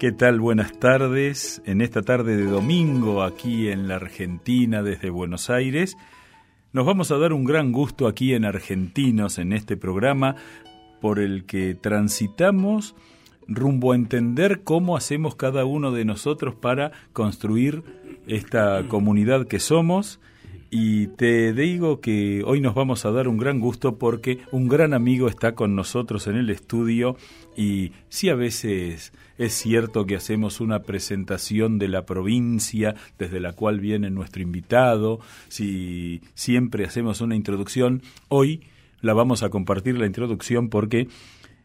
¿Qué tal? Buenas tardes. En esta tarde de domingo aquí en la Argentina desde Buenos Aires, nos vamos a dar un gran gusto aquí en Argentinos en este programa por el que transitamos rumbo a entender cómo hacemos cada uno de nosotros para construir esta comunidad que somos y te digo que hoy nos vamos a dar un gran gusto porque un gran amigo está con nosotros en el estudio y sí a veces es cierto que hacemos una presentación de la provincia desde la cual viene nuestro invitado, si siempre hacemos una introducción, hoy la vamos a compartir la introducción porque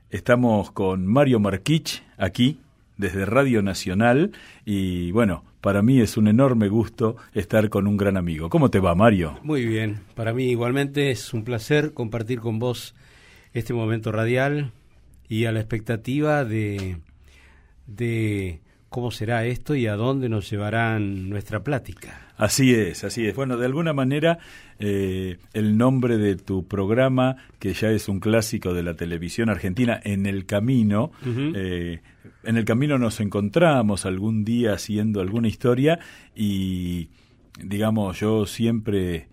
estamos con Mario Marquich aquí desde Radio Nacional y bueno, para mí es un enorme gusto estar con un gran amigo. ¿Cómo te va, Mario? Muy bien, para mí igualmente es un placer compartir con vos este momento radial y a la expectativa de, de cómo será esto y a dónde nos llevarán nuestra plática. Así es, así es. Bueno, de alguna manera eh, el nombre de tu programa, que ya es un clásico de la televisión argentina, En el Camino, eh, en el Camino nos encontramos algún día haciendo alguna historia y, digamos, yo siempre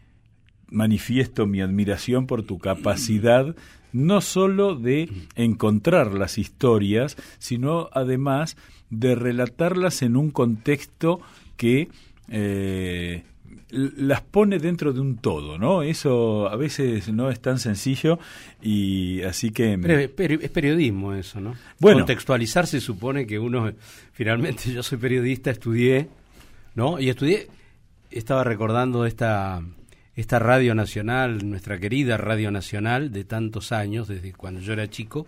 manifiesto mi admiración por tu capacidad no solo de encontrar las historias, sino además de relatarlas en un contexto que eh, las pone dentro de un todo, ¿no? Eso a veces no es tan sencillo y así que... es periodismo eso, ¿no? Bueno. Contextualizar se supone que uno, finalmente yo soy periodista, estudié, ¿no? Y estudié, estaba recordando esta, esta radio nacional, nuestra querida radio nacional de tantos años, desde cuando yo era chico.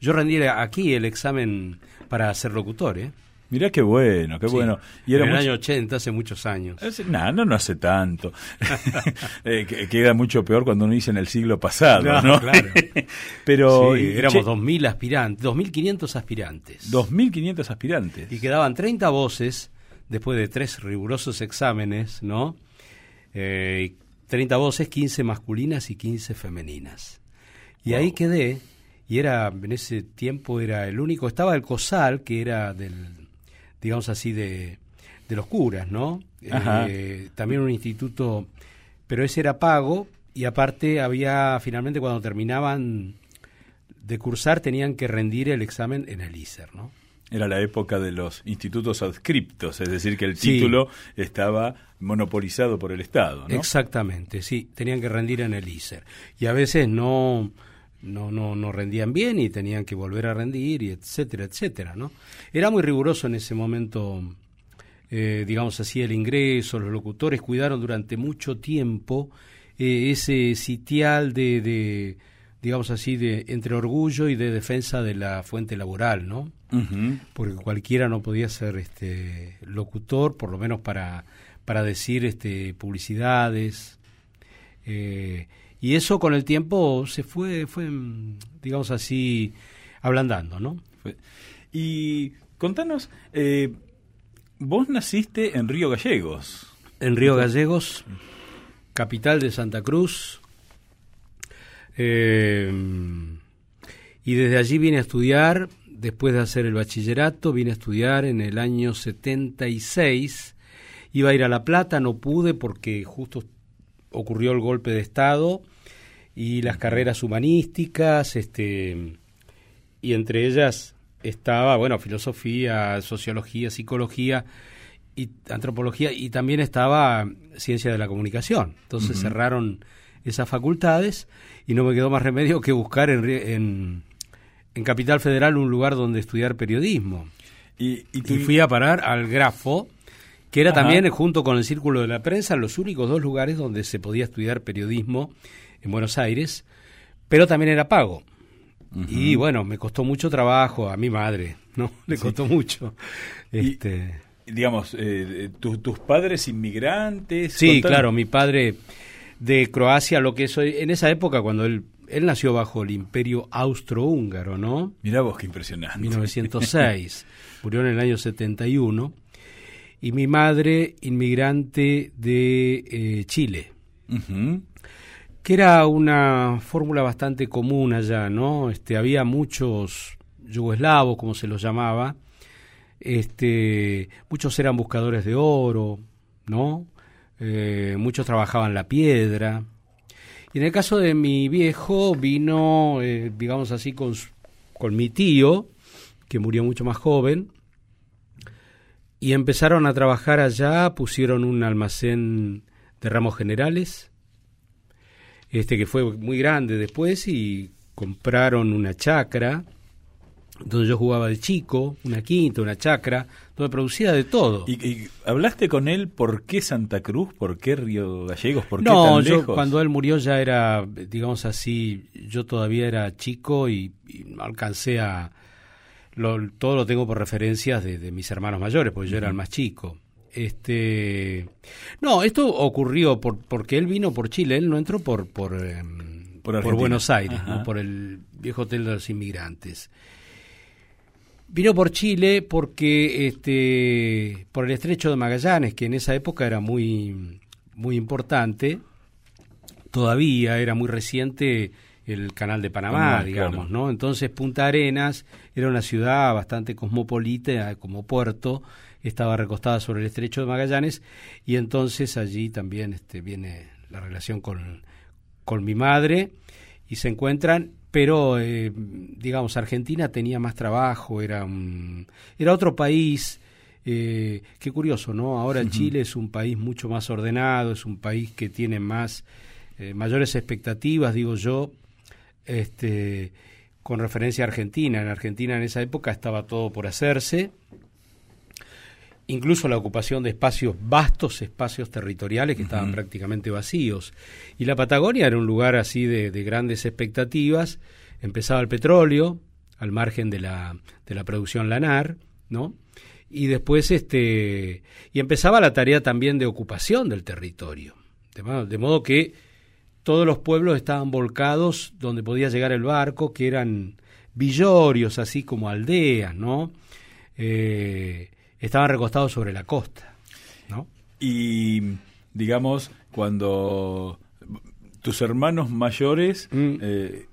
Yo rendí aquí el examen para ser locutor, ¿eh? Mirá qué bueno, qué bueno. Y era en el año 80, hace muchos años. No, no, no hace tanto. eh, queda mucho peor cuando uno dice en el siglo pasado, ¿no? Claro. Pero sí, éramos 2.000 aspirantes, 2.500 aspirantes. 2.500 aspirantes. Y quedaban 30 voces después de tres rigurosos exámenes, ¿no? Eh, 30 voces, 15 masculinas y 15 femeninas. Y ahí quedé, y era, en ese tiempo era el único, estaba el COSAL, que era del digamos así, de, de los curas, ¿no? Eh, también un instituto, pero ese era pago y aparte había, finalmente cuando terminaban de cursar, tenían que rendir el examen en el ISER, ¿no? Era la época de los institutos adscriptos, es decir, que el título estaba monopolizado por el Estado. ¿no? Exactamente, sí, tenían que rendir en el ISER. Y a veces no, no, no, no rendían bien y tenían que volver a rendir, y etcétera, etcétera, ¿no? Era muy riguroso en ese momento, eh, digamos así, el ingreso, los locutores cuidaron durante mucho tiempo eh, ese sitial de, de, digamos así, de entre orgullo y de defensa de la fuente laboral, ¿no? Porque cualquiera no podía ser este locutor, por lo menos para, para decir este publicidades, eh, y eso con el tiempo se fue, fue digamos así, ablandando, ¿no? Y contanos, eh, vos naciste en Río Gallegos. En Río Gallegos, capital de Santa Cruz. Eh, y desde allí vine a estudiar, después de hacer el bachillerato, vine a estudiar en el año 76. Iba a ir a La Plata, no pude porque justo ocurrió el golpe de Estado y las carreras humanísticas, este, y entre ellas estaba, bueno, filosofía, sociología, psicología y antropología, y también estaba ciencia de la comunicación. Entonces cerraron esas facultades y no me quedó más remedio que buscar en, en, en Capital Federal un lugar donde estudiar periodismo. Y, y, fui a parar al Grafo, que era también, junto con el Círculo de la Prensa, los únicos dos lugares donde se podía estudiar periodismo en Buenos Aires, pero también era pago. Y bueno, me costó mucho trabajo a mi madre, ¿no? Le costó mucho. Este... digamos, eh, tus padres inmigrantes. Sí, claro, mi padre de Croacia, lo que soy, en esa época cuando él, él nació bajo el imperio austrohúngaro, ¿no? Mirá vos qué impresionante. 1906, murió en el año 71, y mi madre inmigrante de eh, Chile que era una fórmula bastante común allá, ¿no? Este, había muchos yugoslavos, como se los llamaba, este, muchos eran buscadores de oro, ¿no? Eh, muchos trabajaban la piedra. Y en el caso de mi viejo vino, eh, digamos así, con, con mi tío, que murió mucho más joven, y empezaron a trabajar allá, pusieron un almacén de ramos generales, este que fue muy grande después, y compraron una chacra, donde yo jugaba de chico, una quinta, una chacra, donde producía de todo. ¿Y, hablaste con él por qué Santa Cruz, por qué Río Gallegos, por qué no, tan yo cuando él murió ya era, digamos así, yo todavía era chico y, alcancé a... todo lo tengo por referencias de, mis hermanos mayores, porque yo era el más chico. Este, no, esto ocurrió por, porque él vino por Chile, él no entró por por, em, por, Buenos Aires, por el viejo hotel de los inmigrantes. Vino por Chile porque este, por el estrecho de Magallanes, que en esa época era muy, muy importante, todavía era muy reciente el canal de Panamá, digamos, ¿no? Entonces Punta Arenas era una ciudad bastante cosmopolita como puerto, estaba recostada sobre el estrecho de Magallanes y entonces allí también este, viene la relación con, con mi madre y se encuentran pero eh, digamos Argentina tenía más trabajo era era otro país eh, qué curioso no ahora Chile es un país mucho más ordenado es un país que tiene más eh, mayores expectativas digo yo este con referencia a Argentina. En Argentina en esa época estaba todo por hacerse incluso la ocupación de espacios, vastos espacios territoriales que estaban prácticamente vacíos. Y la Patagonia era un lugar así de, grandes expectativas. Empezaba el petróleo, al margen de la, de la producción lanar, ¿no? Y después, este, y empezaba la tarea también de ocupación del territorio. De modo, de modo que todos los pueblos estaban volcados donde podía llegar el barco, que eran villorios, así como aldeas, ¿no? Eh, estaban recostados sobre la costa. ¿no? Y, digamos, cuando tus hermanos mayores... Mm. Eh,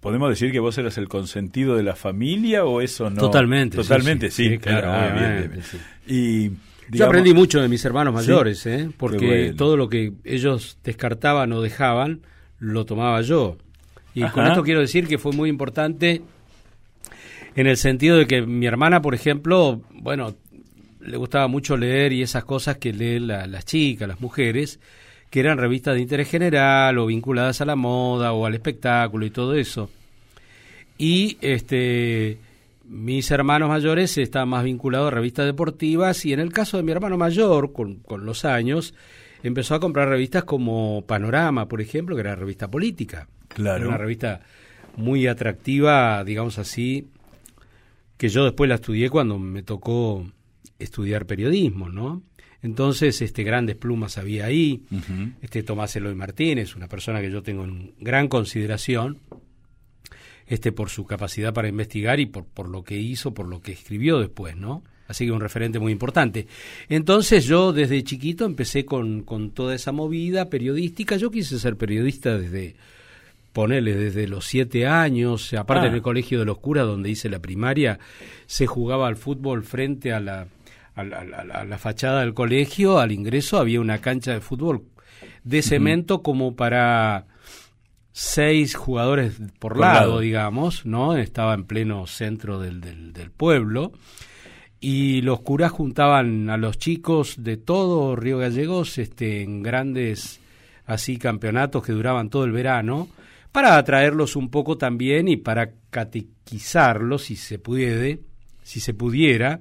¿Podemos decir que vos eras el consentido de la familia o eso no? Totalmente. Totalmente, sí. claro, ah, Y, Yo aprendí mucho de mis hermanos mayores, ¿eh? porque todo lo que ellos descartaban o dejaban, lo tomaba yo. Y con esto quiero decir que fue muy importante en el sentido de que mi hermana, por ejemplo, bueno, le gustaba mucho leer y esas cosas que leen las chicas, las mujeres, que eran revistas de interés general o vinculadas a la moda o al espectáculo y todo eso. Y este mis hermanos mayores estaban más vinculados a revistas deportivas y en el caso de mi hermano mayor, con, con los años, empezó a comprar revistas como Panorama, por ejemplo, que era revista política. Claro. una revista muy atractiva, digamos así, que yo después la estudié cuando me tocó estudiar periodismo, ¿no? Entonces, este, grandes plumas había ahí, este Tomás Eloy Martínez, una persona que yo tengo en gran consideración, este, por su capacidad para investigar y por, por lo que hizo, por lo que escribió después, ¿no? Así que un referente muy importante. Entonces yo desde chiquito empecé con, con toda esa movida periodística. Yo quise ser periodista desde, ponerle desde los siete años, aparte en ah. el colegio de los curas donde hice la primaria, se jugaba al fútbol frente a la a la, fachada del colegio, al ingreso, había una cancha de fútbol de cemento como para seis jugadores por lado, digamos, ¿no? Estaba en pleno centro del, del, pueblo. Y los curas juntaban a los chicos de todo Río Gallegos este, en grandes así campeonatos que duraban todo el verano para atraerlos un poco también y para catequizarlos si se puede, si se pudiera,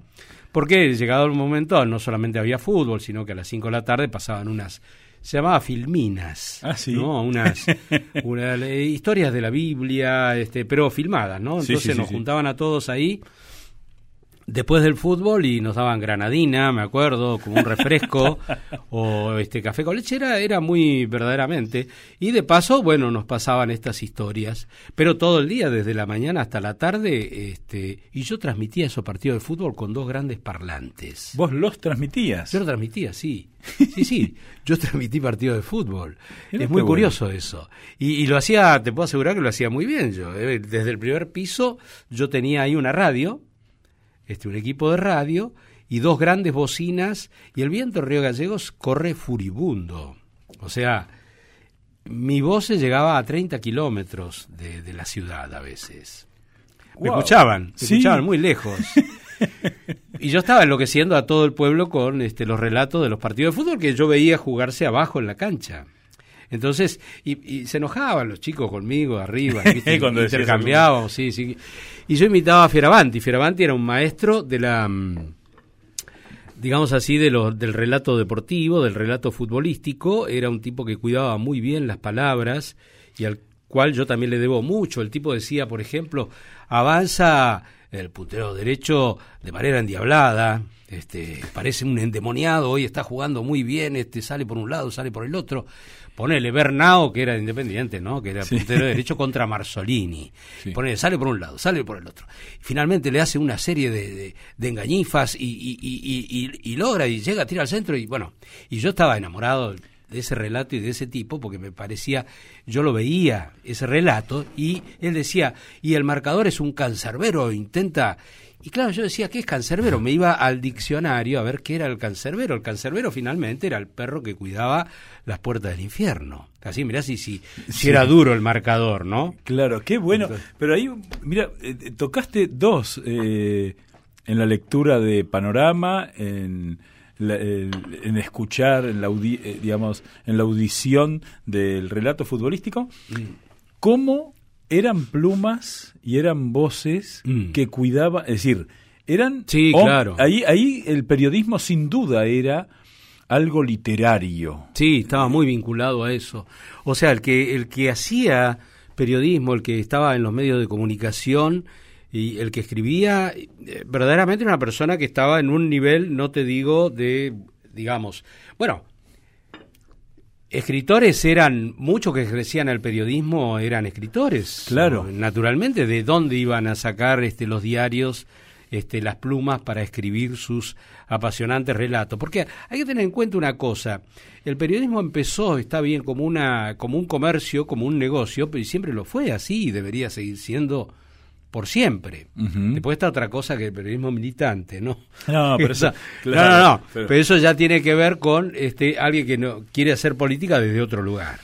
porque llegado el momento no solamente había fútbol, sino que a las 5 de la tarde pasaban unas se llamaba filminas, ah, ¿sí? ¿no? Unas historias de la Biblia, este, pero filmadas, ¿no? Entonces nos juntaban a todos ahí después del fútbol y nos daban granadina, me acuerdo, como un refresco o este café con leche era, era muy verdaderamente y de paso, bueno, nos pasaban estas historias, pero todo el día desde la mañana hasta la tarde este y yo transmitía esos partidos de fútbol con dos grandes parlantes. ¿Vos los transmitías? Yo los transmitía, sí. Sí, sí, yo transmití partidos de fútbol. es muy curioso eso. Y, y, lo hacía, te puedo asegurar que lo hacía muy bien yo. Eh, desde el primer piso yo tenía ahí una radio este, un equipo de radio y dos grandes bocinas y el viento en Río Gallegos corre furibundo. O sea, mi voz llegaba a 30 kilómetros de, la ciudad a veces. Me escuchaban, me escuchaban muy lejos. y yo estaba enloqueciendo a todo el pueblo con este, los relatos de los partidos de fútbol que yo veía jugarse abajo en la cancha. Entonces, y, se enojaban los chicos conmigo arriba, Cuando intercambiábamos, sí, sí. Y yo imitaba a Fioravanti. Fioravanti era un maestro de la, mm, digamos así, de lo, del relato deportivo, del relato futbolístico. Era un tipo que cuidaba muy bien las palabras y al cual yo también le debo mucho. El tipo decía, por ejemplo, avanza el puntero derecho de manera endiablada, este, parece un endemoniado, hoy está jugando muy bien, este, sale por un lado, sale por el otro. Ponele Bernao, que era independiente, ¿no? Que era puntero derecho contra Marzolini. Ponele, sale por un lado, sale por el otro. Finalmente le hace una serie de, de, engañifas y, y, y, y, logra y llega a tirar al centro y bueno, y yo estaba enamorado de ese relato y de ese tipo, porque me parecía, yo lo veía, ese relato, y él decía, y el marcador es un cancerbero, intenta... Y claro, yo decía, ¿qué es cancerbero? Me iba al diccionario a ver qué era el cancerbero. El cancerbero finalmente era el perro que cuidaba las puertas del infierno. Así, mirá si, si, si era duro el marcador, ¿no? Claro, qué bueno. Pero ahí, mira, eh, tocaste dos eh, en la lectura de Panorama, en en escuchar, en la, eh, digamos, en la audición del relato futbolístico, mm. cómo eran plumas y eran voces mm. que cuidaban, es decir, eran... Sí, claro. Ahí, ahí el periodismo sin duda era algo literario. Sí, estaba muy vinculado a eso. O sea, el que, el que hacía periodismo, el que estaba en los medios de comunicación, y el que escribía, eh, verdaderamente una persona que estaba en un nivel, no te digo, de, digamos, bueno, escritores eran, muchos que ejercían el periodismo eran escritores. Claro. Naturalmente, ¿de dónde iban a sacar este, los diarios? Este, las plumas para escribir sus apasionantes relatos. Porque hay que tener en cuenta una cosa, el periodismo empezó, está bien, como, una, como un comercio, como un negocio, pero siempre lo fue así y debería seguir siendo por siempre. Después está otra cosa que el periodismo militante, ¿no? No, pero eso, no, no, pero... eso ya tiene que ver con este alguien que no quiere hacer política desde otro lugar.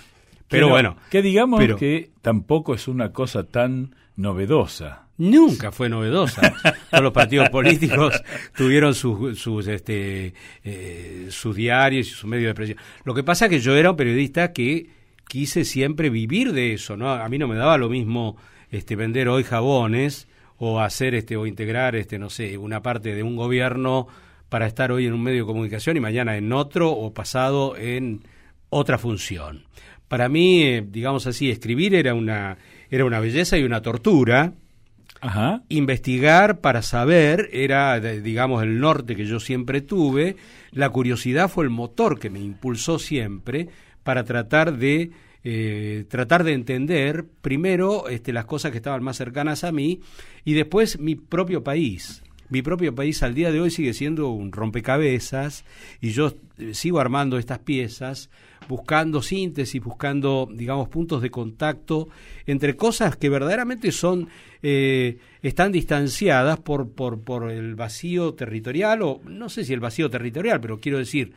Pero, bueno, que digamos que tampoco es una cosa tan novedosa. Nunca fue novedosa. Todos los partidos políticos tuvieron sus, sus, este, eh, sus diarios y sus medios de expresión. Lo que pasa es que yo era un periodista que quise siempre vivir de eso, ¿no? A mí no me daba lo mismo este, vender hoy jabones o hacer este o integrar este no sé una parte de un gobierno para estar hoy en un medio de comunicación y mañana en otro o pasado en otra función. Para mí, eh, digamos así, escribir era una era una belleza y una tortura. Ajá. Investigar para saber era, digamos, el norte que yo siempre tuve. La curiosidad fue el motor que me impulsó siempre para tratar de eh, tratar de entender primero este, las cosas que estaban más cercanas a mí y después mi propio país. Mi propio país al día de hoy sigue siendo un rompecabezas y yo eh, sigo armando estas piezas, buscando síntesis, buscando, digamos, puntos de contacto entre cosas que verdaderamente son, eh, están distanciadas por, por, por el vacío territorial, o no sé si el vacío territorial, pero quiero decir,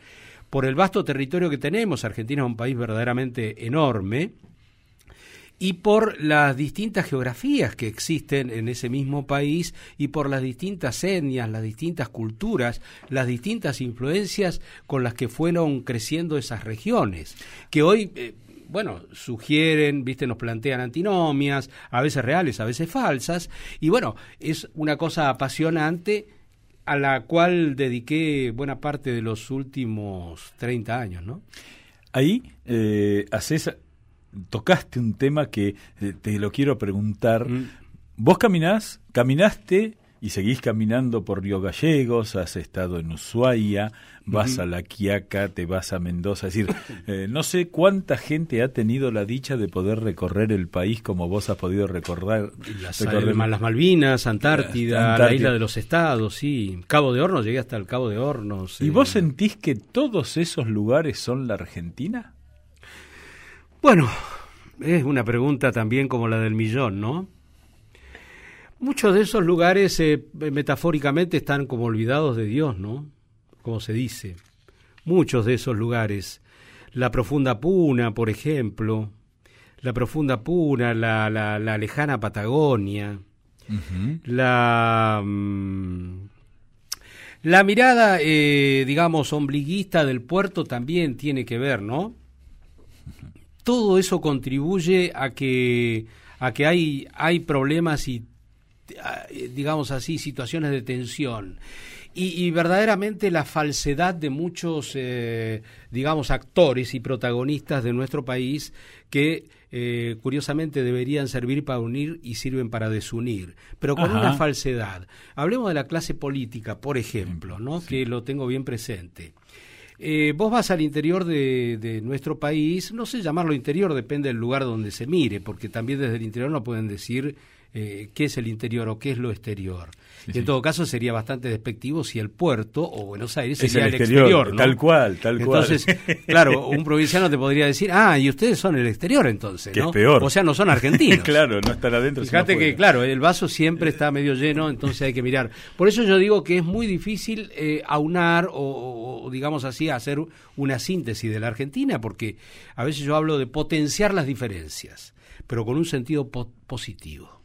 por el vasto territorio que tenemos, Argentina es un país verdaderamente enorme, y por las distintas geografías que existen en ese mismo país y por las distintas etnias, las distintas culturas, las distintas influencias con las que fueron creciendo esas regiones, que hoy... Eh, bueno, sugieren, viste, nos plantean antinomias, a veces reales, a veces falsas, y bueno, es una cosa apasionante a la cual dediqué buena parte de los últimos 30 años, ¿no? Ahí eh, haces, tocaste un tema que eh, te lo quiero preguntar. Mm. Vos caminás, caminaste y seguís caminando por Río Gallegos, has estado en Ushuaia, vas a La Quiaca, te vas a Mendoza. Es decir, eh, no sé cuánta gente ha tenido la dicha de poder recorrer el país como vos has podido recorrer. Las, recorrer... las Malvinas, Antártida, la isla de los estados, sí. Cabo de Hornos, llegué hasta el Cabo de Hornos. ¿Y vos eh. sentís que todos esos lugares son la Argentina? Bueno, es una pregunta también como la del millón, ¿no? Muchos de esos lugares eh, metafóricamente están como olvidados de Dios, ¿no? Como se dice. Muchos de esos lugares. La profunda Puna, por ejemplo. La profunda Puna, la, la, lejana Patagonia. La... Mm, la mirada, eh, digamos, ombliguista del puerto también tiene que ver, ¿no? Todo eso contribuye a que, a que hay, hay problemas y, digamos así, situaciones de tensión. Y, verdaderamente la falsedad de muchos, eh, digamos, actores y protagonistas de nuestro país que eh, curiosamente deberían servir para unir y sirven para desunir, pero con una falsedad. Hablemos de la clase política, por ejemplo, ¿no? que lo tengo bien presente. Eh, vos vas al interior de, de, nuestro país, no sé llamarlo interior, depende del lugar donde se mire, porque también desde el interior no pueden decir eh, qué es el interior o qué es lo exterior. en todo caso sería bastante despectivo si el puerto o Buenos Aires sería el, exterior, tal cual, tal cual. Entonces, claro, un provinciano te podría decir, ah, y ustedes son el exterior entonces, ¿no? es peor. O sea, no son argentinos. claro, no están adentro. Fíjate que, claro, el vaso siempre está medio lleno, entonces hay que mirar. Por eso yo digo que es muy difícil eh, aunar o, digamos así, hacer una síntesis de la Argentina, porque a veces yo hablo de potenciar las diferencias, pero con un sentido positivo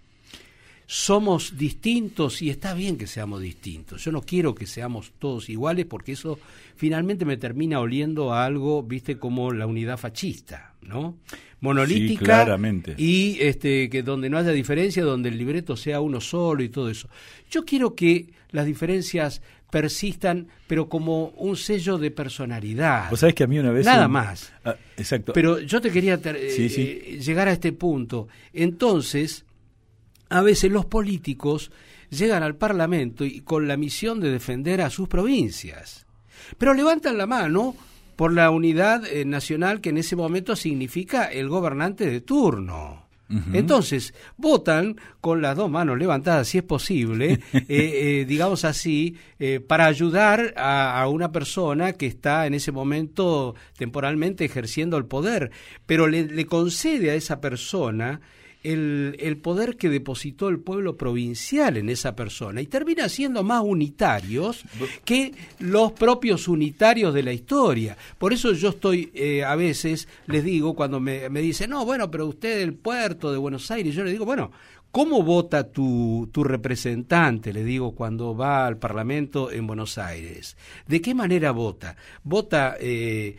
somos distintos y está bien que seamos distintos. Yo no quiero que seamos todos iguales porque eso finalmente me termina oliendo a algo, viste, como la unidad fascista, ¿no? Monolítica claramente. y este que donde no haya diferencia, donde el libreto sea uno solo y todo eso. Yo quiero que las diferencias persistan, pero como un sello de personalidad. Vos sabés que a mí una vez... Nada más. Ah, exacto. Pero yo te quería eh, llegar a este punto. Entonces, a veces los políticos llegan al Parlamento y con la misión de defender a sus provincias. Pero levantan la mano por la unidad eh, nacional que en ese momento significa el gobernante de turno. Entonces, votan con las dos manos levantadas, si es posible, eh, eh, digamos así, para ayudar a, una persona que está en ese momento temporalmente ejerciendo el poder, pero le concede a esa persona el, poder que depositó el pueblo provincial en esa persona y termina siendo más unitarios que los propios unitarios de la historia. Por eso yo estoy, eh, a veces les digo, cuando me, me dicen, no, bueno, pero usted del puerto de Buenos Aires, yo le digo, bueno, ¿Cómo vota tu, tu, representante, le digo, cuando va al Parlamento en Buenos Aires? ¿De qué manera vota? ¿Vota eh,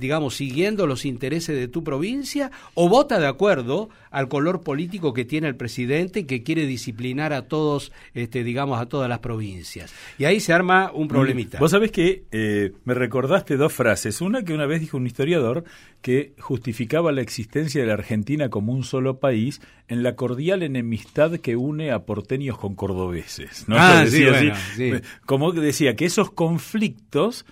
digamos, siguiendo los intereses de tu provincia o vota de acuerdo al color político que tiene el presidente que quiere disciplinar a todos, este, digamos, a todas las provincias. Y ahí se arma un problemita. Vos sabés que eh, me recordaste dos frases. Una que una vez dijo un historiador que justificaba la existencia de la Argentina como un solo país en la cordial enemistad que une a porteños con cordobeses. ¿no? Ah, sí, sí. Como decía que esos conflictos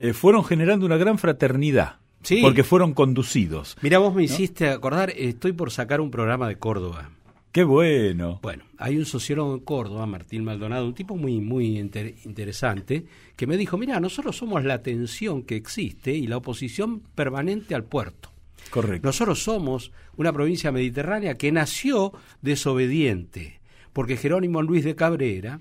eh, fueron generando una gran fraternidad. Sí. Porque fueron conducidos. Mira, vos me hiciste acordar, estoy por sacar un programa de Córdoba. Qué bueno. Bueno, hay un sociólogo en Córdoba, Martín Maldonado, un tipo muy, muy interesante, que me dijo, mira, nosotros somos la tensión que existe y la oposición permanente al puerto. Correcto. Nosotros somos una provincia mediterránea que nació desobediente, porque Jerónimo Luis de Cabrera,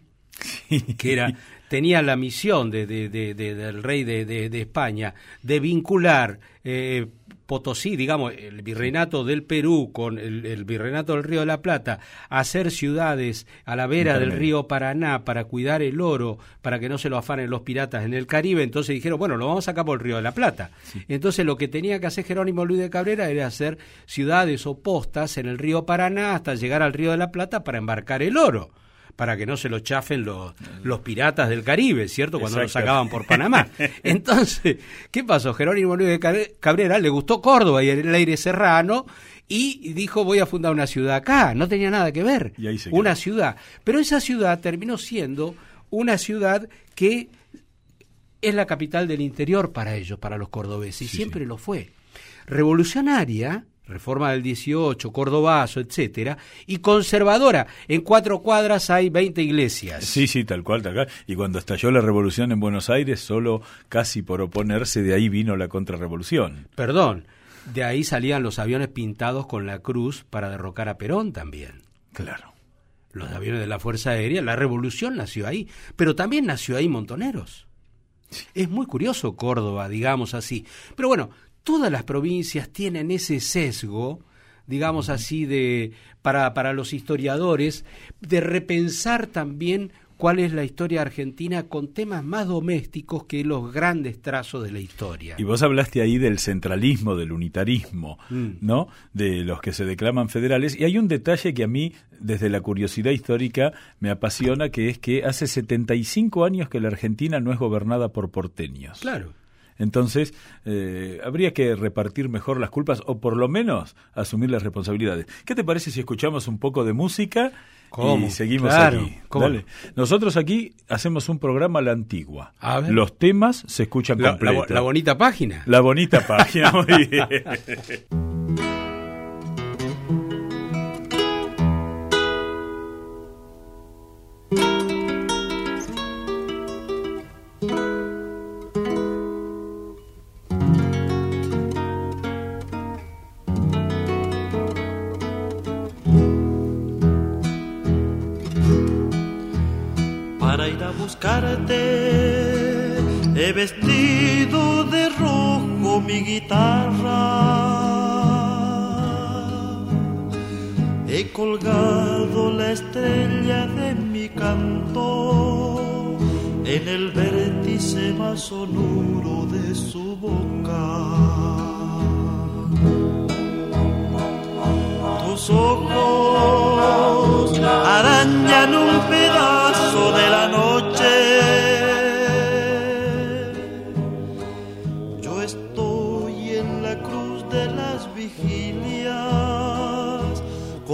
que era tenía la misión de, del rey de, España de vincular eh, Potosí, digamos, el virreinato del Perú con el, virreinato del Río de la Plata, hacer ciudades a la vera del río Paraná para cuidar el oro, para que no se lo afanen los piratas en el Caribe, entonces dijeron, bueno, lo vamos a sacar por el Río de la Plata. Entonces lo que tenía que hacer Jerónimo Luis de Cabrera era hacer ciudades o postas en el río Paraná hasta llegar al Río de la Plata para embarcar el oro para que no se lo chafen los, los piratas del Caribe, ¿cierto? Cuando lo sacaban por Panamá. Entonces, ¿qué pasó? Jerónimo Luis de Cabrera le gustó Córdoba y el aire serrano y dijo voy a fundar una ciudad acá. No tenía nada que ver. una ciudad. Pero esa ciudad terminó siendo una ciudad que es la capital del interior para ellos, para los cordobeses, y siempre lo fue. Revolucionaria, Reforma del 18, Cordobazo, etcétera, y conservadora. En cuatro cuadras hay 20 iglesias. Sí, sí, tal cual, tal cual. Y cuando estalló la revolución en Buenos Aires, solo casi por oponerse, de ahí vino la contrarrevolución. Perdón, de ahí salían los aviones pintados con la cruz para derrocar a Perón también. Claro. los aviones de la Fuerza Aérea, la revolución nació ahí, pero también nació ahí Montoneros. Es muy curioso Córdoba, digamos así. Pero bueno, todas las provincias tienen ese sesgo, digamos así, de para, para los historiadores, de repensar también cuál es la historia argentina con temas más domésticos que los grandes trazos de la historia. Y vos hablaste ahí del centralismo, del unitarismo, mm. ¿no? De los que se declaman federales. Y hay un detalle que a mí, desde la curiosidad histórica, me apasiona, que es que hace 75 años que la Argentina no es gobernada por porteños. Claro. Entonces, eh, habría que repartir mejor las culpas o por lo menos asumir las responsabilidades. ¿Qué te parece si escuchamos un poco de música y seguimos aquí? Nosotros aquí hacemos un programa a la antigua. Los temas se escuchan completos. La, bonita página. La bonita página, muy bien. He vestido de rojo mi guitarra, he colgado la estrella de mi canto. En el vértice más sonoro de su boca. Tus ojos arañan un pedazo de la noche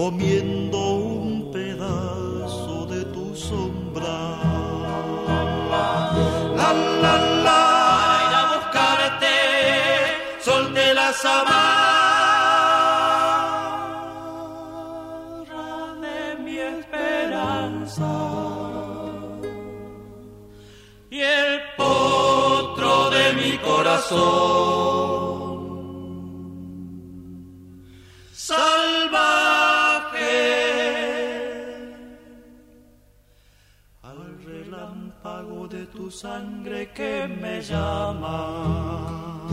comiendo un pedazo de tu sombra. La la la, ir a buscarte, solté la amarra de mi esperanza. Y el potro de mi corazón. Sangre que me llama.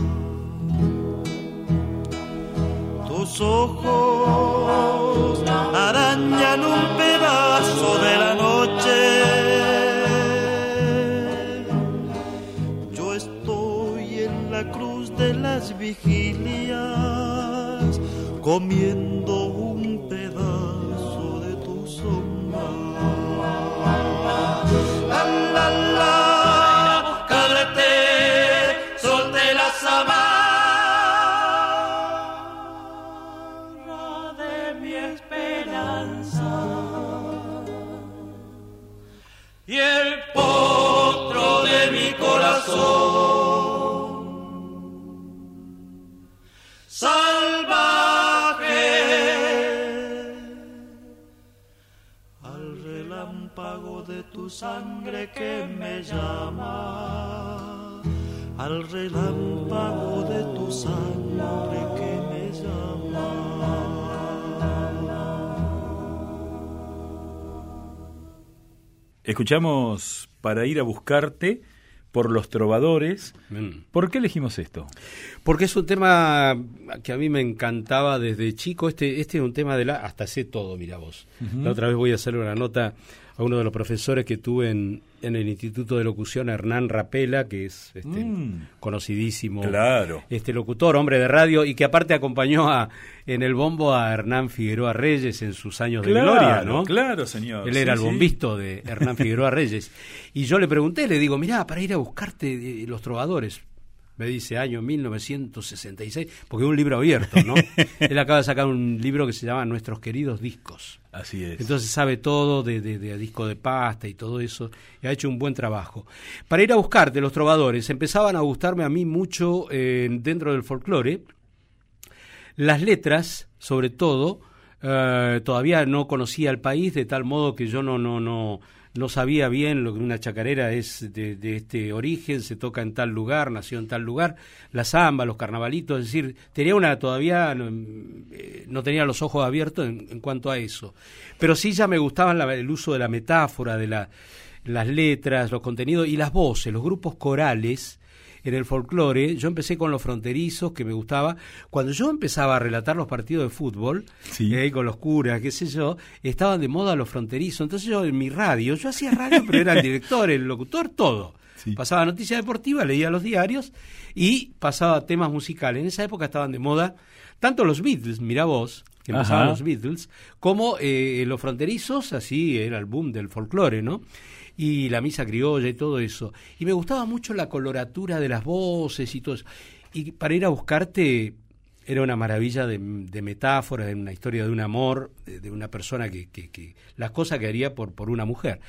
Tus ojos arañan un pedazo de la noche. Yo estoy en la cruz de las vigilias comiendo un pedazo de tu sombra. Tu sangre que me llama al relámpago de tu sangre que me llama Escuchamos para ir a buscarte por los trovadores. ¿Por qué elegimos esto? Porque es un tema que a mí me encantaba desde chico. Este, este es un tema de la... Hasta sé todo, mira vos. La otra vez voy a hacer una nota a uno de los profesores que tuve en, en el Instituto de Locución, Hernán Rapela, que es este, mm. conocidísimo claro. este locutor, hombre de radio, y que aparte acompañó a, en el bombo a Hernán Figueroa Reyes en sus años de gloria, ¿no? Claro, señor. Él era el bombisto de Hernán Figueroa Reyes. Y yo le pregunté, le digo, mirá, para ir a buscarte los trovadores, me dice año 1966, porque es un libro abierto, ¿no? Él acaba de sacar un libro que se llama Nuestros queridos discos. Así es. Entonces sabe todo de, de, disco de pasta y todo eso, y ha hecho un buen trabajo. Para ir a buscarte, los trovadores empezaban a gustarme a mí mucho eh, dentro del folclore. Las letras, sobre todo, eh, todavía no conocía el país, de tal modo que yo no, no, no, no sabía bien lo que una chacarera es de, este origen, se toca en tal lugar, nació en tal lugar, la samba, los carnavalitos, es decir, tenía una todavía, eh, no tenía los ojos abiertos en, cuanto a eso. Pero sí ya me gustaban el uso de la metáfora, de la, las letras, los contenidos y las voces, los grupos corales en el folclore, yo empecé con los fronterizos, que me gustaba. Cuando yo empezaba a relatar los partidos de fútbol, eh, con los curas, qué sé yo, estaban de moda los fronterizos. Entonces yo en mi radio, yo hacía radio, pero era el director, el locutor, todo. Pasaba noticias deportivas, leía los diarios y pasaba temas musicales. En esa época estaban de moda tanto los Beatles, mira vos, que empezaban los Beatles, como eh, los fronterizos, así era el boom del folclore, ¿no? Y la misa criolla y todo eso. Y me gustaba mucho la coloratura de las voces y todo eso. Y para ir a buscarte era una maravilla de, de metáfora, de una historia de un amor, de, una persona que, que, las cosas que haría por, por una mujer.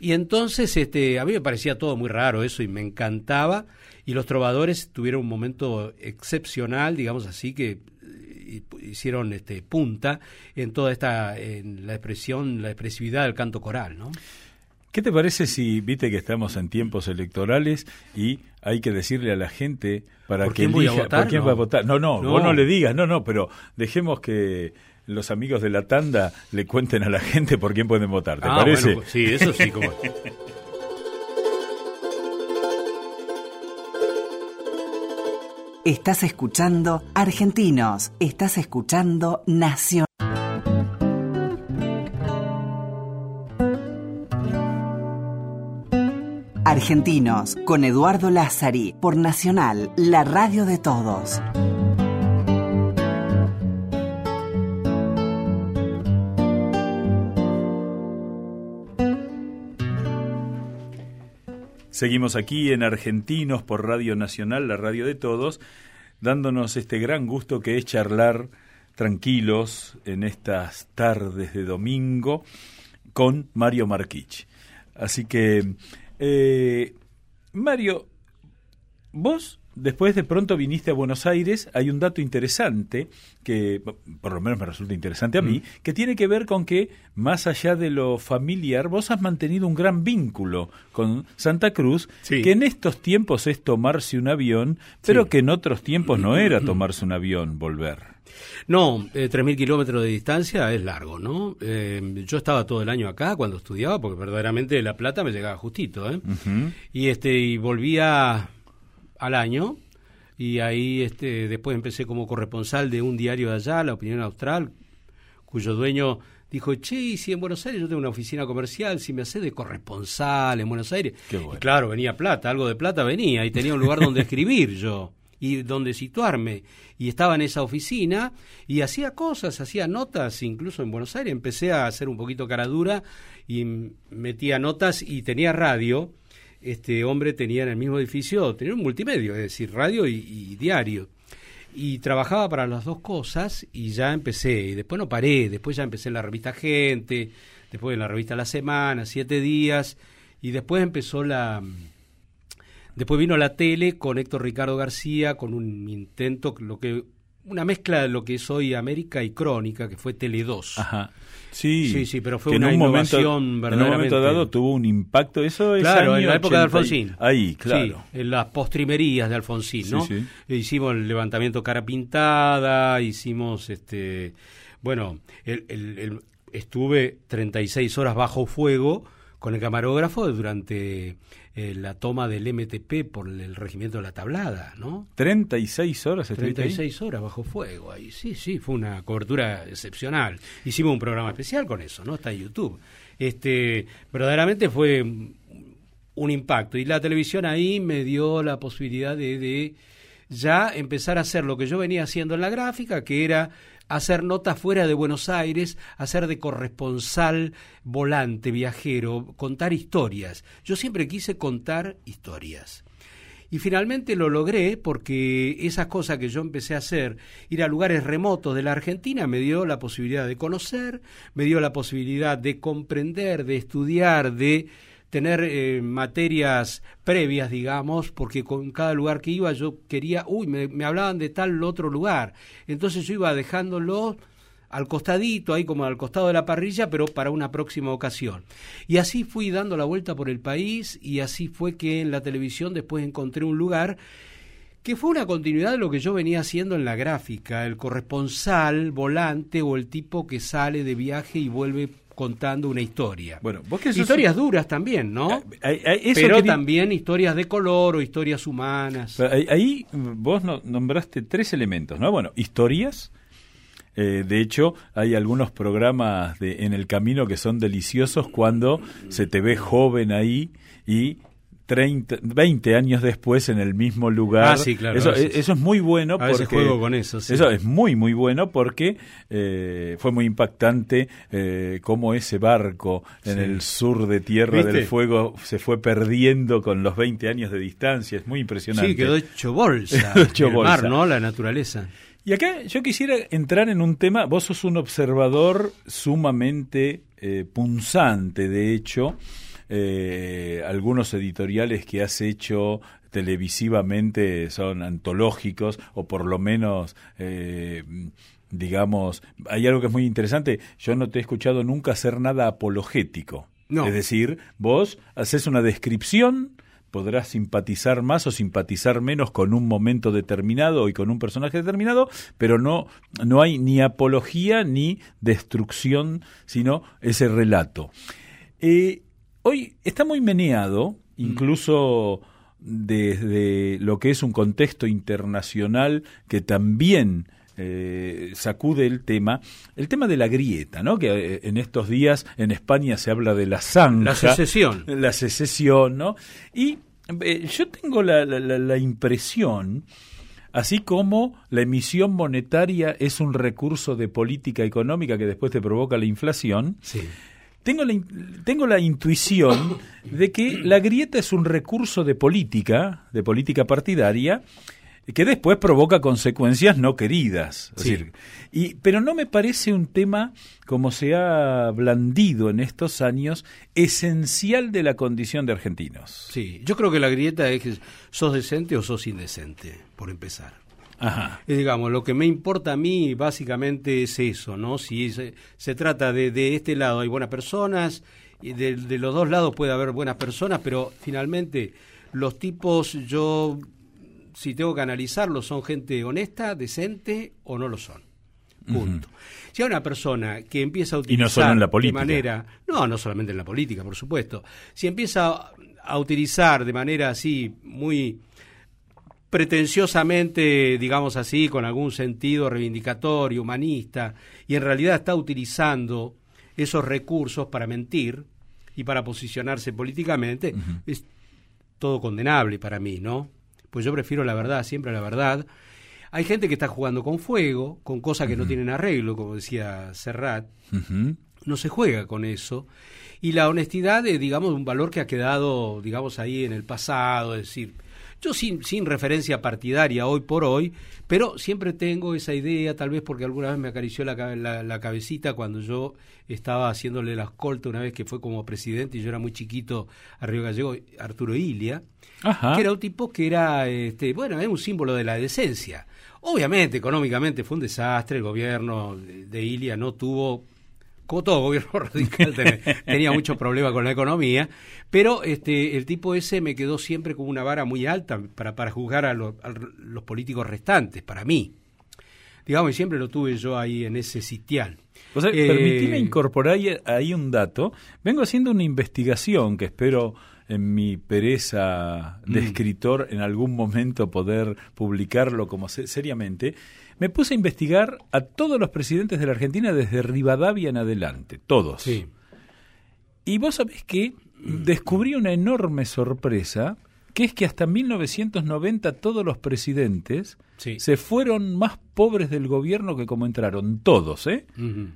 Y entonces este, a mí me parecía todo muy raro eso y me encantaba. Y los trovadores tuvieron un momento excepcional, digamos así, que eh, hicieron este punta en toda esta en la expresión la expresividad del canto coral no ¿Qué te parece si, viste que estamos en tiempos electorales y hay que decirle a la gente para que elija por quién va a votar? No, no, vos no le digas, no, no, pero dejemos que los amigos de la tanda le cuenten a la gente por quién pueden votar, ¿te ah, parece? Pues sí, eso sí, como... Estás escuchando Argentinos, estás escuchando Nación. Argentinos, con Eduardo Lázari, por Nacional, la radio de todos. Seguimos aquí en Argentinos por Radio Nacional, la radio de todos, dándonos este gran gusto que es charlar tranquilos en estas tardes de domingo con Mario Marquich. Así que eh, Mario, vos después de pronto viniste a Buenos Aires, hay un dato interesante, que por lo menos me resulta interesante a mí, mm. que tiene que ver con que, más allá de lo familiar, vos has mantenido un gran vínculo con Santa Cruz, que en estos tiempos es tomarse un avión, pero que en otros tiempos no era tomarse un avión, volver. No, eh, 3.000 kilómetros de distancia es largo, ¿no? Eh, yo estaba todo el año acá cuando estudiaba, porque verdaderamente La Plata me llegaba justito, ¿eh? Y este y volvía al año, y ahí este, después empecé como corresponsal de un diario de allá, La Opinión Austral, cuyo dueño dijo, che, y si en Buenos Aires yo tengo una oficina comercial, si me hace de corresponsal en Buenos Aires. claro, venía plata, algo de plata venía, y tenía un lugar donde escribir yo y donde situarme. Y estaba en esa oficina y hacía cosas, hacía notas, incluso en Buenos Aires empecé a hacer un poquito cara dura y metía notas y tenía radio. Este hombre tenía en el mismo edificio, tenía un multimedio, es decir, radio y, diario. Y trabajaba para las dos cosas y ya empecé, y después no paré, después ya empecé en la revista Gente, después en la revista La Semana, siete días, y después empezó la, Después vino la tele con Héctor Ricardo García, con un intento, lo que una mezcla de lo que es hoy América y Crónica, que fue Tele 2. Ajá. Sí, sí, sí, pero fue una innovación verdaderamente. En un momento dado tuvo un impacto, eso es Claro, en la época de Alfonsín. Ahí, claro. Sí, en las postrimerías de Alfonsín, ¿no? Sí, Hicimos el levantamiento cara pintada, hicimos, este, bueno, el, el, el, estuve 36 horas bajo fuego con el camarógrafo durante eh, la toma del MTP por el regimiento de la tablada, ¿no? 36 horas 36 horas bajo fuego ahí, sí, sí, fue una cobertura excepcional. Hicimos un programa especial con eso, ¿no? Está en YouTube. Este, verdaderamente fue un impacto y la televisión ahí me dio la posibilidad de, de ya empezar a hacer lo que yo venía haciendo en la gráfica, que era hacer notas fuera de Buenos Aires, hacer de corresponsal volante, viajero, contar historias. Yo siempre quise contar historias. Y finalmente lo logré porque esas cosas que yo empecé a hacer, ir a lugares remotos de la Argentina, me dio la posibilidad de conocer, me dio la posibilidad de comprender, de estudiar, de tener eh, materias previas, digamos, porque con cada lugar que iba yo quería, uy, me, hablaban de tal otro lugar. Entonces yo iba dejándolo al costadito, ahí como al costado de la parrilla, pero para una próxima ocasión. Y así fui dando la vuelta por el país y así fue que en la televisión después encontré un lugar que fue una continuidad de lo que yo venía haciendo en la gráfica, el corresponsal, volante o el tipo que sale de viaje y vuelve contando una historia. Bueno, vos que sos- historias duras también, ¿no? Ah, ah, eso Pero quería- también historias de color o historias humanas. Ahí, ahí, vos no- nombraste tres elementos, ¿no? Bueno, historias. eh, de hecho, hay algunos programas de, en el camino que son deliciosos cuando se te ve joven ahí y 30, 20 años después en el mismo lugar. Ah, sí, claro, Eso, eso es muy bueno. A veces porque, juego con eso, sí. Eso es muy, muy bueno porque eh, fue muy impactante eh, cómo ese barco en Sí. el sur de Tierra ¿Viste? del Fuego se fue perdiendo con los 20 años de distancia. Es muy impresionante. Sí, quedó hecho bolsa. Hecho el mar, bolsa. ¿no? La naturaleza. Y acá yo quisiera entrar en un tema, vos sos un observador sumamente eh, punzante, de hecho, eh, algunos editoriales que has hecho televisivamente son antológicos o por lo menos... eh, digamos, hay algo que es muy interesante, yo no te he escuchado nunca hacer nada apologético. No. Es decir, vos haces una descripción, podrás simpatizar más o simpatizar menos con un momento determinado y con un personaje determinado, pero no, no hay ni apología ni destrucción, sino ese relato. Eh, hoy está muy meneado, incluso desde lo que es un contexto internacional que también eh, sacude el tema, el tema de la grieta, ¿no? Que eh, en estos días en España se habla de la zanja. La secesión. La secesión, ¿no? Y eh, yo tengo la, la- la- la impresión, así como la emisión monetaria es un recurso de política económica que después te provoca la inflación, Sí. Tengo la, tengo la intuición de que la grieta es un recurso de política, de política partidaria, que después provoca consecuencias no queridas. Es Sí. decir, y, pero no me parece un tema, como se ha blandido en estos años, esencial de la condición de argentinos. Sí, yo creo que la grieta es sos decente o sos indecente, por empezar. Ajá. Eh, digamos, lo que me importa a mí básicamente es eso, ¿no? Si se, se trata de, de este lado hay buenas personas, y de, de los dos lados puede haber buenas personas, pero finalmente los tipos, yo, si tengo que analizarlos, son gente honesta, decente o no lo son. Punto. Si hay una persona que empieza a Y no solo utilizar en la de política. manera, no, no solamente en la política, por supuesto, si empieza a, a utilizar de manera así muy pretenciosamente, digamos así, con algún sentido reivindicatorio, humanista, y en realidad está utilizando esos recursos para mentir y para posicionarse políticamente, es todo condenable para mí, ¿no? Pues yo prefiero la verdad, siempre la verdad. Hay gente que está jugando con fuego, con cosas que no tienen arreglo, como decía Serrat, no se juega con eso. Y la honestidad es, digamos, un valor que ha quedado, digamos, ahí en el pasado, es decir, yo sin, sin referencia partidaria hoy por hoy, pero siempre tengo esa idea, tal vez porque alguna vez me acarició la, la- la cabecita cuando yo estaba haciéndole la escolta una vez que fue como presidente y yo era muy chiquito a Río Gallego, Arturo Ilia, Ajá. que era un tipo que era, este, bueno, es un símbolo de la decencia. Obviamente, económicamente fue un desastre, el gobierno de, de Ilia no tuvo, como todo gobierno radical, ten- tenía muchos problemas con la economía, pero este, el tipo ese me quedó siempre con una vara muy alta para, para juzgar a, lo- a los políticos restantes, para mí. Digamos, y siempre lo tuve yo ahí en ese sitial. O sea, Eh, permitime incorporar ahí- ahí un dato. Vengo haciendo una investigación que espero en mi pereza de Mm. escritor en algún momento poder publicarlo como se- seriamente. Me puse a investigar a todos los presidentes de la Argentina desde Rivadavia en adelante, todos. Sí. Y vos sabés que descubrí una enorme sorpresa, que es que hasta 1990 todos los presidentes Sí. se fueron más pobres del gobierno que como entraron, todos, ¿eh?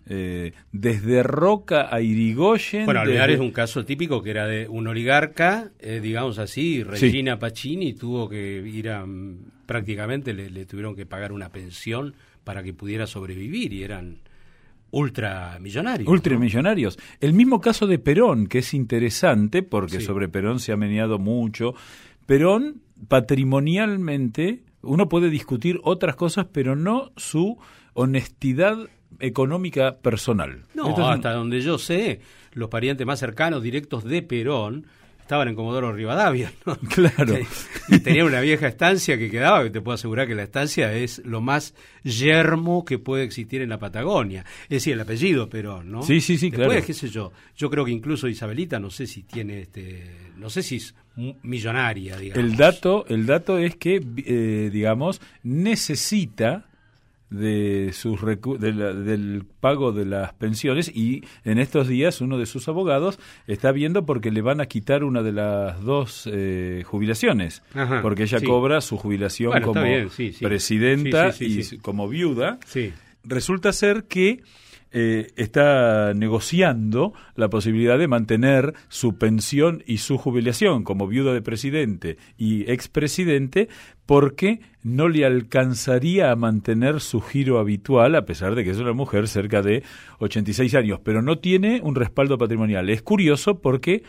Eh, desde Roca a Irigoyen. Bueno, Alvear desde- es un caso típico que era de un oligarca, eh, digamos así, Regina Pacini tuvo que ir a, mm, prácticamente le, le tuvieron que pagar una pensión para que pudiera sobrevivir y eran ultramillonarios. ¿no? Ultramillonarios. El mismo caso de Perón, que es interesante porque Sí. sobre Perón se ha meneado mucho. Perón, patrimonialmente, uno puede discutir otras cosas, pero no su honestidad económica personal. No, Esto es un- hasta donde yo sé, los parientes más cercanos, directos de Perón, estaban en Comodoro Rivadavia, ¿no? Claro. y tenía una vieja estancia que quedaba, que te puedo asegurar que la estancia es lo más yermo que puede existir en la Patagonia. Es decir, el apellido pero ¿no? Sí, sí, sí, Después, claro. qué sé yo, yo creo que incluso Isabelita, no sé si tiene, este, no sé si es millonaria, digamos. El dato, el dato es que, eh, digamos, necesita de sus recu- de la- del pago de las pensiones y en estos días uno de sus abogados está viendo porque le van a quitar una de las dos eh, jubilaciones Ajá, porque ella sí. cobra su jubilación Bueno, como bien, sí, sí. presidenta y como viuda resulta ser que eh, está negociando la posibilidad de mantener su pensión y su jubilación como viuda de presidente y expresidente porque no le alcanzaría a mantener su giro habitual a pesar de que es una mujer cerca de 86 años, pero no tiene un respaldo patrimonial. Es curioso porque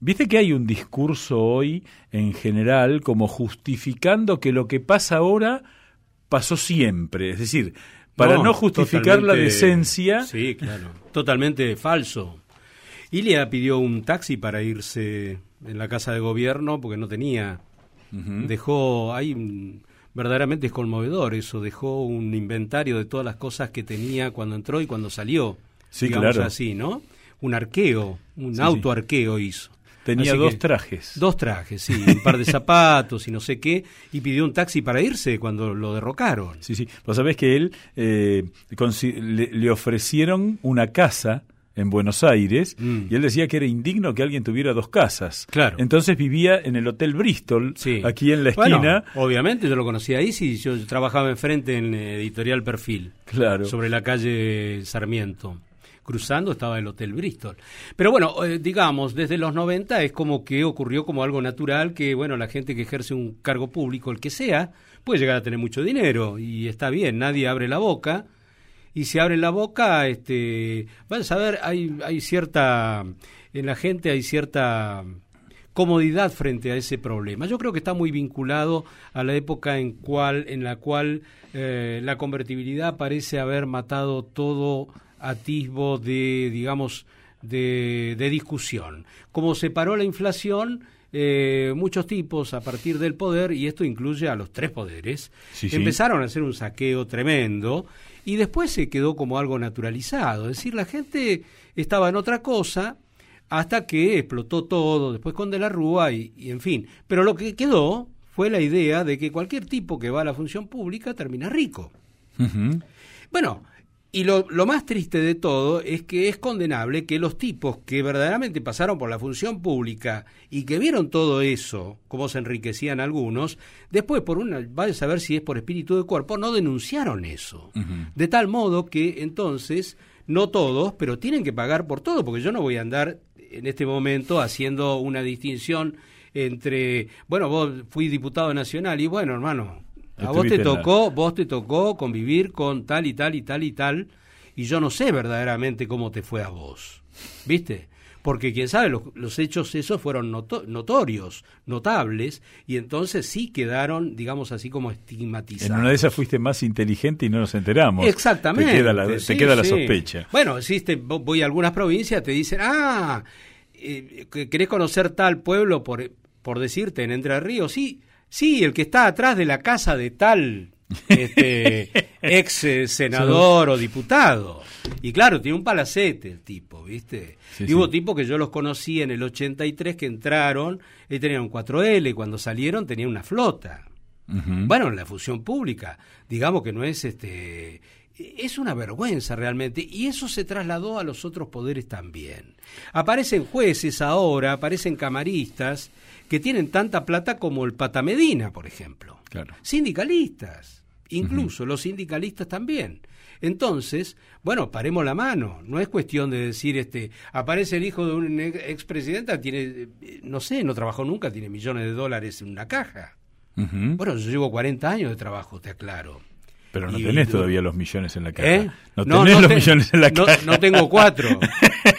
Viste que hay un discurso hoy en general como justificando que lo que pasa ahora pasó siempre, es decir, para no, justificar la decencia, Sí, claro. Totalmente falso. Ilia pidió un taxi para irse en la casa de gobierno porque no tenía. Dejó, ahí mm, verdaderamente es conmovedor eso, dejó un inventario de todas las cosas que tenía cuando entró y cuando salió. Sí, digamos claro. así, ¿no? Un arqueo, un Sí, auto arqueo hizo. Tenía Así dos que- trajes. Dos trajes, sí, un par de zapatos y no sé qué, y pidió un taxi para irse cuando lo derrocaron. Sí, sí. Vos sabés que él eh, le, le ofrecieron una casa en Buenos Aires Mm. y él decía que era indigno que alguien tuviera dos casas. Claro. Entonces vivía en el Hotel Bristol, Sí. aquí en la Bueno, esquina. obviamente yo lo conocía ahí, sí, yo trabajaba enfrente en eh, Editorial Perfil, Claro. sobre la calle Sarmiento. Cruzando estaba el Hotel Bristol. Pero bueno, eh, digamos, desde los 90 es como que ocurrió como algo natural que, bueno, la gente que ejerce un cargo público, el que sea, puede llegar a tener mucho dinero y está bien, nadie abre la boca. Y si abre la boca, este, vas a ver, hay, hay cierta, en la gente hay cierta comodidad frente a ese problema. Yo creo que está muy vinculado a la época en, cual, en la cual eh, la convertibilidad parece haber matado todo atisbo de, digamos, de, de discusión. Como se paró la inflación, eh, muchos tipos a partir del poder, y esto incluye a los tres poderes, Sí, sí. empezaron a hacer un saqueo tremendo y después se quedó como algo naturalizado. Es decir, la gente estaba en otra cosa hasta que explotó todo, después con De la Rúa y, y en fin. Pero lo que quedó fue la idea de que cualquier tipo que va a la función pública termina rico. Bueno, y lo, lo más triste de todo es que es condenable que los tipos que verdaderamente pasaron por la función pública y que vieron todo eso, cómo se enriquecían algunos, después por una, vaya a saber si es por espíritu de cuerpo, no denunciaron eso. De tal modo que entonces, no todos, pero tienen que pagar por todo, porque yo no voy a andar en este momento haciendo una distinción entre, bueno, vos fui diputado nacional y bueno, hermano, a vos te la- tocó, vos te tocó convivir con tal y tal y tal y tal, y yo no sé verdaderamente cómo te fue a vos, ¿viste? Porque quién sabe, los, los hechos esos fueron noto- notorios, notables, y entonces sí quedaron, digamos así, como estigmatizados. En una de esas fuiste más inteligente y no nos enteramos. Exactamente. Te queda la, te sí, queda la sí. sospecha. Bueno, existe, vo- voy a algunas provincias, te dicen, ah, eh, que ¿querés conocer tal pueblo por, por decirte en Entre Ríos? Sí, sí, el que está atrás de la casa de tal este, ex eh, senador o diputado. Y claro, tiene un palacete el tipo, ¿viste? Sí, y sí. hubo tipos que yo los conocí en el 83 que entraron y tenían un 4L, y cuando salieron tenían una flota. Bueno, en la función pública, digamos que no es este es una vergüenza realmente y eso se trasladó a los otros poderes también. Aparecen jueces ahora, aparecen camaristas que tienen tanta plata como el Pata Medina, por ejemplo. Claro. Sindicalistas, incluso los sindicalistas también. Entonces, bueno, paremos la mano. No es cuestión de decir, este, aparece el hijo de un ex- expresidenta, tiene, eh, no sé, no trabajó nunca, tiene millones de dólares en una caja. Bueno, yo llevo 40 años de trabajo, te aclaro. Pero no y- tenés todavía los millones en la caja. ¿Eh? No tenés los millones en la no- caja. No tengo cuatro.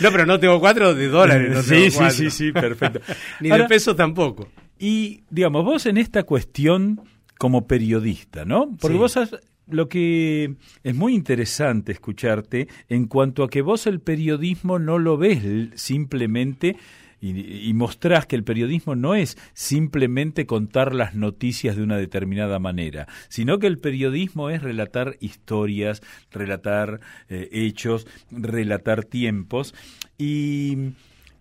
No, pero no tengo cuatro de dólares. no sí, sí, sí, sí, perfecto. Ni Ahora, de peso tampoco. Y, digamos, vos en esta cuestión como periodista, ¿no? Porque Sí. vos has- lo que es muy interesante escucharte en cuanto a que vos el periodismo no lo ves simplemente y, mostrás que el periodismo no es simplemente contar las noticias de una determinada manera, sino que el periodismo es relatar historias, relatar eh, hechos, relatar tiempos. ¿Y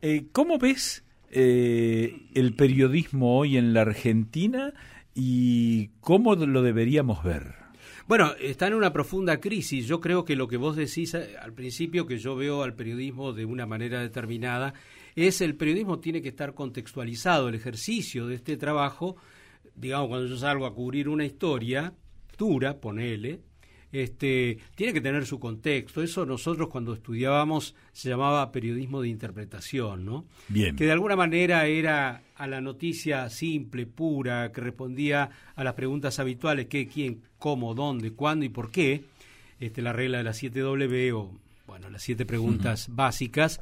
eh, cómo ves eh, el periodismo hoy en la Argentina y cómo lo deberíamos ver? Bueno, está en una profunda crisis. Yo creo que lo que vos decís al principio, que yo veo al periodismo de una manera determinada, es el periodismo tiene que estar contextualizado. El ejercicio de este trabajo, digamos, cuando yo salgo a cubrir una historia dura, ponele, este, tiene que tener su contexto. Eso nosotros cuando estudiábamos se llamaba periodismo de interpretación, ¿no? Bien. Que de alguna manera era a la noticia simple, pura, que respondía a las preguntas habituales, qué, quién, cómo, dónde, cuándo y por qué, este, la regla de las 7W o, bueno, las siete preguntas básicas,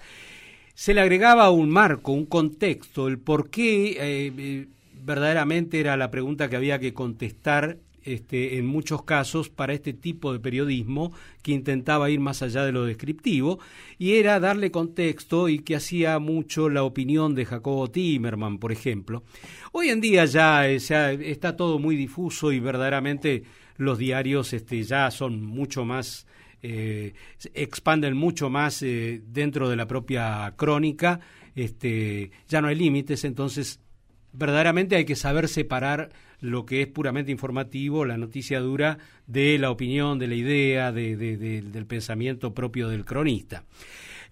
se le agregaba un marco, un contexto, el por qué eh, eh, verdaderamente era la pregunta que había que contestar este, en muchos casos para este tipo de periodismo que intentaba ir más allá de lo descriptivo y era darle contexto y que hacía mucho la opinión de Jacobo Timerman, por ejemplo. Hoy en día ya, eh, está todo muy difuso y verdaderamente los diarios este, ya son mucho más eh, expanden mucho más eh, dentro de la propia crónica, este, ya no hay límites, entonces verdaderamente hay que saber separar lo que es puramente informativo, la noticia dura, de la opinión, de la idea, de, del pensamiento propio del cronista.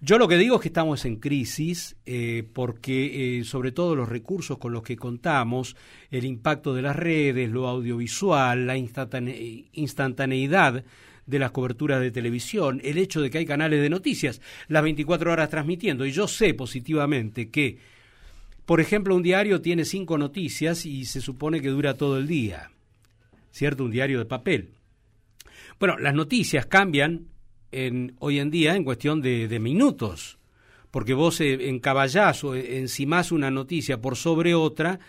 Yo lo que digo es que estamos en crisis eh, porque sobre todo los recursos con los que contamos, el impacto de las redes, lo audiovisual, la instantaneidad de las coberturas de televisión, el hecho de que hay canales de noticias las 24 horas transmitiendo, y yo sé positivamente que por ejemplo, un diario tiene cinco noticias y se supone que dura todo el día, ¿cierto? Un diario de papel. Bueno, las noticias cambian en, hoy en día en cuestión de, minutos, porque vos eh, encaballás o encimás una noticia por sobre otra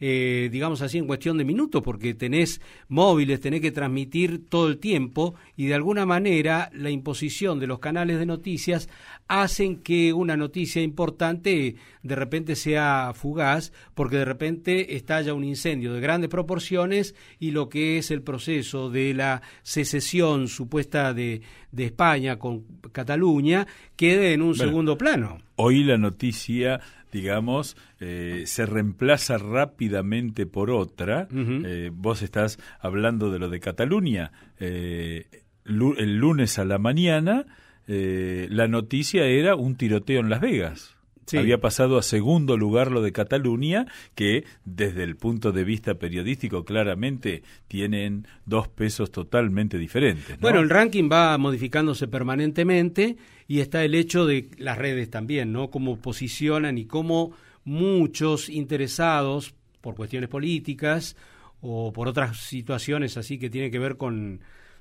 eh, digamos así, en cuestión de minutos, porque tenés móviles, tenés que transmitir todo el tiempo y de alguna manera la imposición de los canales de noticias hacen que una noticia importante de repente sea fugaz, porque de repente estalla un incendio de grandes proporciones y lo que es el proceso de la secesión supuesta de, de España con Cataluña quede en un segundo plano. Hoy la noticia digamos, eh, se reemplaza rápidamente por otra. Eh, vos estás hablando de lo de Cataluña. Eh, el lunes a la mañana la noticia era un tiroteo en Las Vegas. Había pasado a segundo lugar lo de Cataluña, que desde el punto de vista periodístico claramente tienen dos pesos totalmente diferentes. Bueno, el ranking va modificándose permanentemente y está el hecho de las redes también, ¿no? Cómo posicionan y cómo muchos interesados por cuestiones políticas o por otras situaciones así que tienen que ver con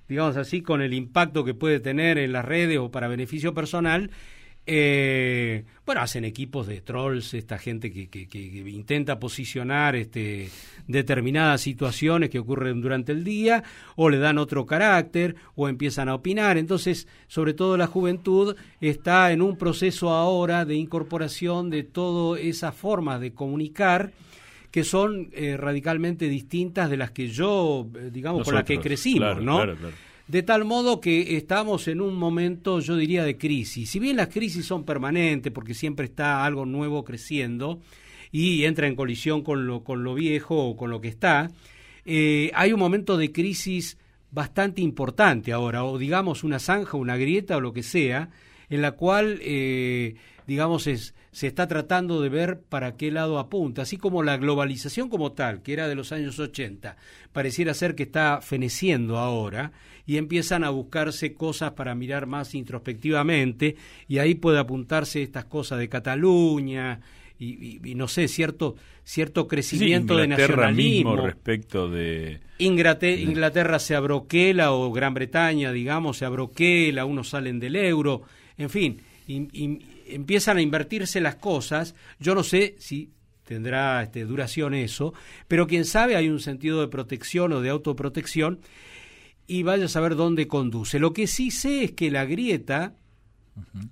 digamos así, con el impacto que puede tener en las redes o para beneficio personal, eh, bueno, hacen equipos de trolls, esta gente que, que, intenta posicionar este, determinadas situaciones que ocurren durante el día, o le dan otro carácter, o empiezan a opinar. Entonces, sobre todo la juventud está en un proceso ahora de incorporación de todas esas formas de comunicar que son eh, radicalmente distintas de las que yo, eh, digamos, con las que crecimos, ¿no? De tal modo que estamos en un momento, yo diría, de crisis. Si bien las crisis son permanentes, porque siempre está algo nuevo creciendo y entra en colisión con lo, con lo viejo o con lo que está, eh, hay un momento de crisis bastante importante ahora, o digamos una zanja, una grieta o lo que sea, en la cual, eh, digamos, es, se está tratando de ver para qué lado apunta, así como la globalización como tal, que era de los años 80, pareciera ser que está feneciendo ahora y empiezan a buscarse cosas para mirar más introspectivamente y ahí puede apuntarse estas cosas de Cataluña y, no sé, cierto cierto crecimiento de nacionalismo respecto de Inglaterra, se abroquela o Gran Bretaña, digamos, se abroquela, unos salen del euro, en fin, empiezan a invertirse las cosas. Yo no sé si tendrá este, duración eso, pero quién sabe hay un sentido de protección o de autoprotección y vaya a saber dónde conduce. Lo que sí sé es que la grieta,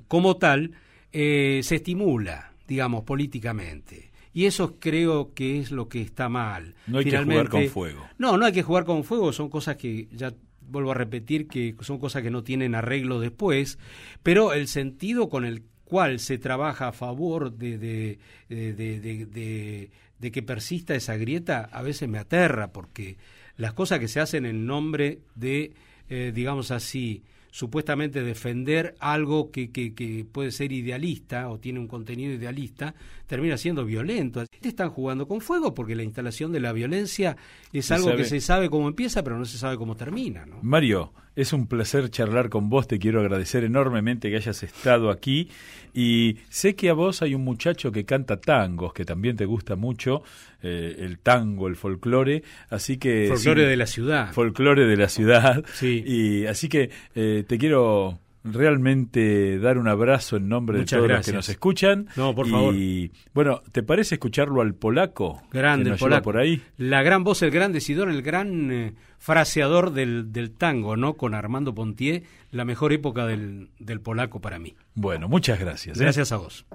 como tal, eh, se estimula. digamos, políticamente. Y eso creo que es lo que está mal. No hay que jugar con fuego. No, no hay que jugar con fuego, son cosas que ya vuelvo a repetir que son cosas que no tienen arreglo después, pero el sentido con el cual se trabaja a favor de, de, de, de, que persista esa grieta a veces me aterra, porque las cosas que se hacen en nombre de, eh, digamos así, supuestamente defender algo que, que, puede ser idealista o tiene un contenido idealista, termina siendo violento. Están jugando con fuego porque la instalación de la violencia es algo que se sabe cómo empieza, pero no se sabe cómo termina. ¿no? Mario, es un placer charlar con vos, te quiero agradecer enormemente que hayas estado aquí y sé que a vos hay un muchacho que canta tangos, que también te gusta mucho, eh, el tango, el folclore, así que... Folclore de la ciudad. Folclore de la ciudad. Sí. Y así que eh, te quiero realmente dar un abrazo en nombre de todos los que nos escuchan. No, por favor. Y bueno, ¿te parece escucharlo al polaco? Grande, el polaco. por ahí. La gran voz, el gran decidor, el gran eh, fraseador del, del, tango, ¿no? Con Armando Pontier, la mejor época del, del polaco para mí. Bueno, muchas gracias. ¿eh? Gracias a vos.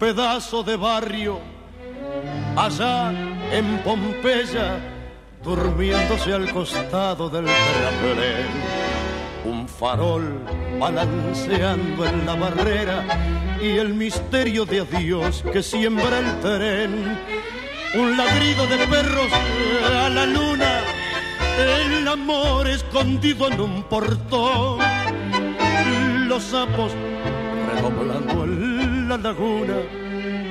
Pedazo de barrio allá en Pompeya, durmiéndose al costado del terraplén. Un farol balanceando en la barrera y el misterio de adiós que siembra el tren. Un ladrido de perros a la luna, el amor escondido en un portón. Los sapos redoblando la laguna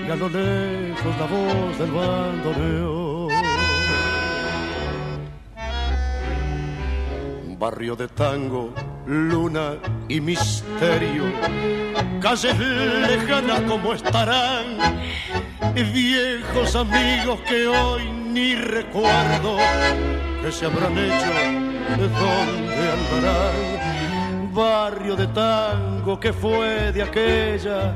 y a lo lejos la voz del bandoneón. Barrio de tango, luna y misterio, calles lejanas como estarán, viejos amigos que hoy ni recuerdo que se habrán hecho, de dónde andarán. Barrio de tango que fue de aquella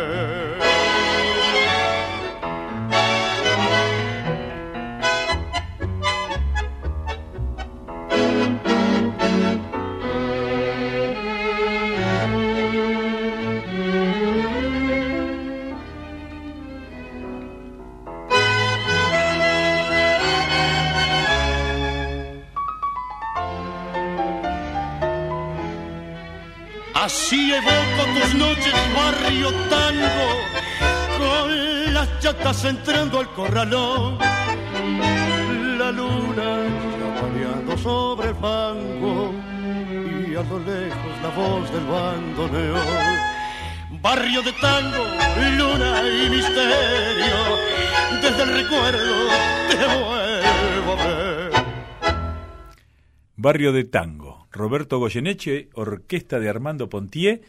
Tus noches, barrio tango, con las chatas entrando al corralón. La luna ya sobre el fango y a lo lejos la voz del bandoneón. Barrio de tango, luna y misterio, desde el recuerdo te vuelvo a ver. Barrio de tango Roberto Goyeneche, orquesta de Armando Pontier.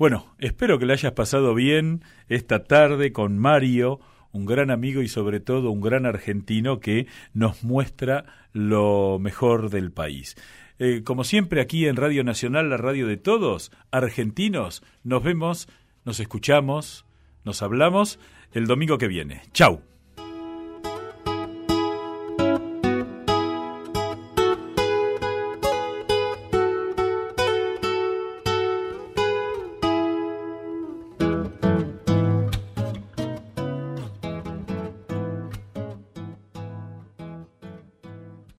Bueno, espero que le hayas pasado bien esta tarde con Mario, un gran amigo y sobre todo un gran argentino que nos muestra lo mejor del país. Eh, como siempre aquí en Radio Nacional, la radio de todos, argentinos, nos vemos, nos escuchamos, nos hablamos el domingo que viene. Chau.